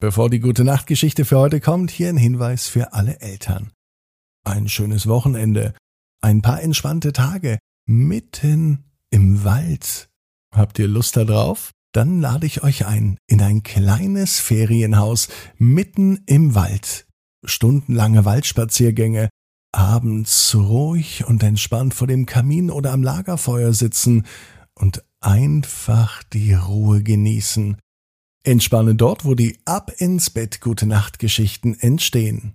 Bevor die gute Nachtgeschichte für heute kommt, hier ein Hinweis für alle Eltern. Ein schönes Wochenende, ein paar entspannte Tage mitten im Wald. Habt ihr Lust darauf? Dann lade ich euch ein in ein kleines Ferienhaus mitten im Wald. Stundenlange Waldspaziergänge, abends ruhig und entspannt vor dem Kamin oder am Lagerfeuer sitzen und einfach die Ruhe genießen. Entspanne dort, wo die Ab ins Bett Gute Nacht Geschichten entstehen.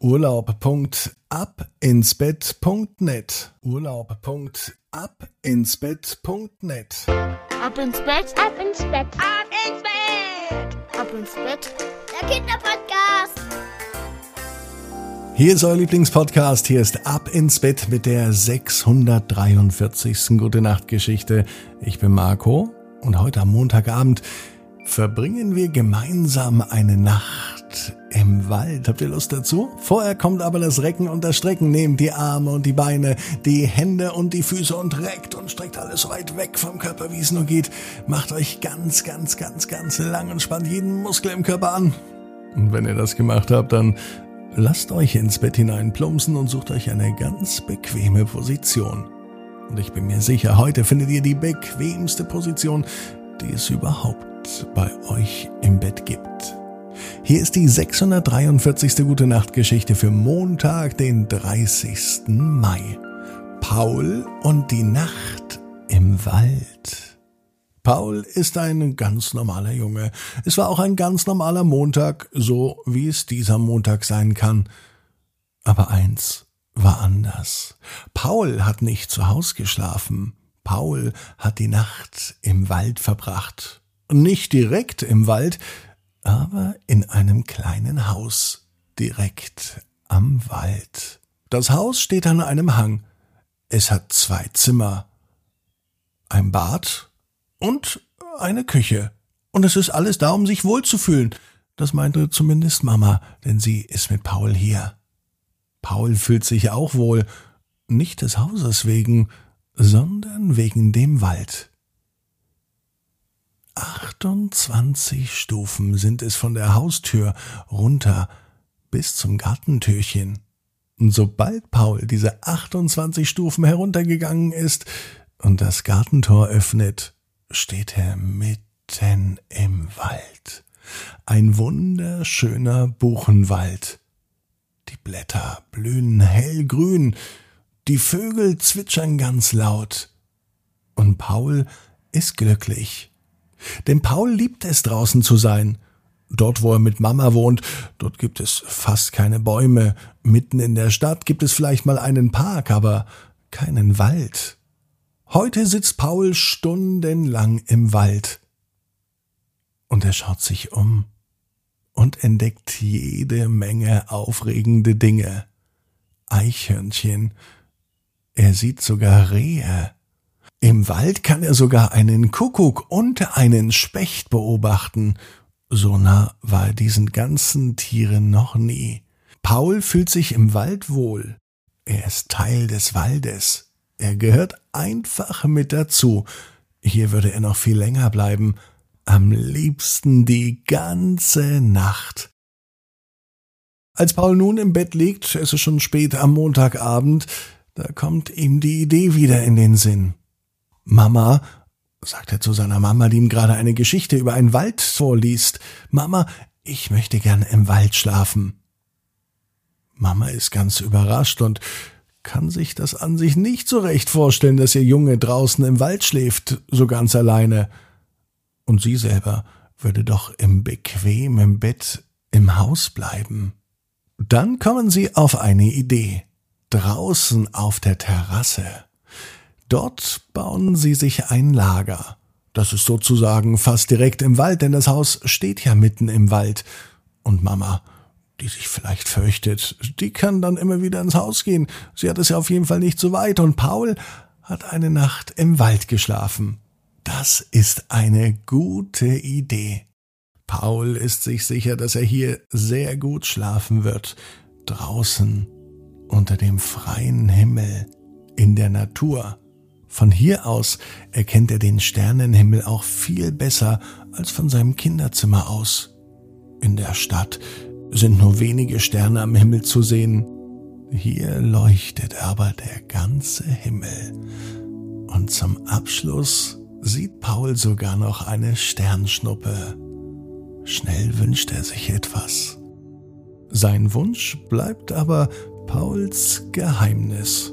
Urlaub.abinsbett.net Urlaub.abinsbett.net Ab ins Bett, ab ins Bett, ab ins Bett, ab ins Bett, der Kinderpodcast. Hier ist euer Lieblingspodcast. Hier ist Ab ins Bett mit der 643. Gute Nacht Geschichte. Ich bin Marco und heute am Montagabend verbringen wir gemeinsam eine Nacht im Wald. Habt ihr Lust dazu? Vorher kommt aber das Recken und das Strecken. Nehmt die Arme und die Beine, die Hände und die Füße und reckt und streckt alles weit weg vom Körper, wie es nur geht. Macht euch ganz, ganz, ganz, ganz lang und spannt jeden Muskel im Körper an. Und wenn ihr das gemacht habt, dann lasst euch ins Bett hinein plumpsen und sucht euch eine ganz bequeme Position. Und ich bin mir sicher, heute findet ihr die bequemste Position, die es überhaupt bei euch im Bett gibt. Hier ist die 643. Gute Nacht Geschichte für Montag, den 30. Mai. Paul und die Nacht im Wald. Paul ist ein ganz normaler Junge. Es war auch ein ganz normaler Montag, so wie es dieser Montag sein kann. Aber eins war anders. Paul hat nicht zu Haus geschlafen. Paul hat die Nacht im Wald verbracht. Nicht direkt im Wald, aber in einem kleinen Haus direkt am Wald. Das Haus steht an einem Hang. Es hat zwei Zimmer, ein Bad und eine Küche. Und es ist alles da, um sich wohlzufühlen. Das meinte zumindest Mama, denn sie ist mit Paul hier. Paul fühlt sich auch wohl, nicht des Hauses wegen, sondern wegen dem Wald. 28 Stufen sind es von der Haustür runter bis zum Gartentürchen. Und sobald Paul diese 28 Stufen heruntergegangen ist und das Gartentor öffnet, steht er mitten im Wald. Ein wunderschöner Buchenwald. Die Blätter blühen hellgrün, die Vögel zwitschern ganz laut. Und Paul ist glücklich. Denn Paul liebt es draußen zu sein. Dort, wo er mit Mama wohnt, dort gibt es fast keine Bäume. Mitten in der Stadt gibt es vielleicht mal einen Park, aber keinen Wald. Heute sitzt Paul stundenlang im Wald. Und er schaut sich um und entdeckt jede Menge aufregende Dinge. Eichhörnchen. Er sieht sogar Rehe. Im Wald kann er sogar einen Kuckuck und einen Specht beobachten. So nah war er diesen ganzen Tieren noch nie. Paul fühlt sich im Wald wohl. Er ist Teil des Waldes. Er gehört einfach mit dazu. Hier würde er noch viel länger bleiben. Am liebsten die ganze Nacht. Als Paul nun im Bett liegt, es ist schon spät am Montagabend, da kommt ihm die Idee wieder in den Sinn. Mama, sagt er zu seiner Mama, die ihm gerade eine Geschichte über einen Wald vorliest, Mama, ich möchte gern im Wald schlafen. Mama ist ganz überrascht und kann sich das an sich nicht so recht vorstellen, dass ihr Junge draußen im Wald schläft, so ganz alleine. Und sie selber würde doch im bequemen Bett im Haus bleiben. Dann kommen sie auf eine Idee. Draußen auf der Terrasse Dort bauen sie sich ein Lager. Das ist sozusagen fast direkt im Wald, denn das Haus steht ja mitten im Wald. Und Mama, die sich vielleicht fürchtet, die kann dann immer wieder ins Haus gehen. Sie hat es ja auf jeden Fall nicht so weit. Und Paul hat eine Nacht im Wald geschlafen. Das ist eine gute Idee. Paul ist sich sicher, dass er hier sehr gut schlafen wird. Draußen, unter dem freien Himmel, in der Natur. Von hier aus erkennt er den Sternenhimmel auch viel besser als von seinem Kinderzimmer aus. In der Stadt sind nur wenige Sterne am Himmel zu sehen. Hier leuchtet aber der ganze Himmel. Und zum Abschluss sieht Paul sogar noch eine Sternschnuppe. Schnell wünscht er sich etwas. Sein Wunsch bleibt aber Pauls Geheimnis.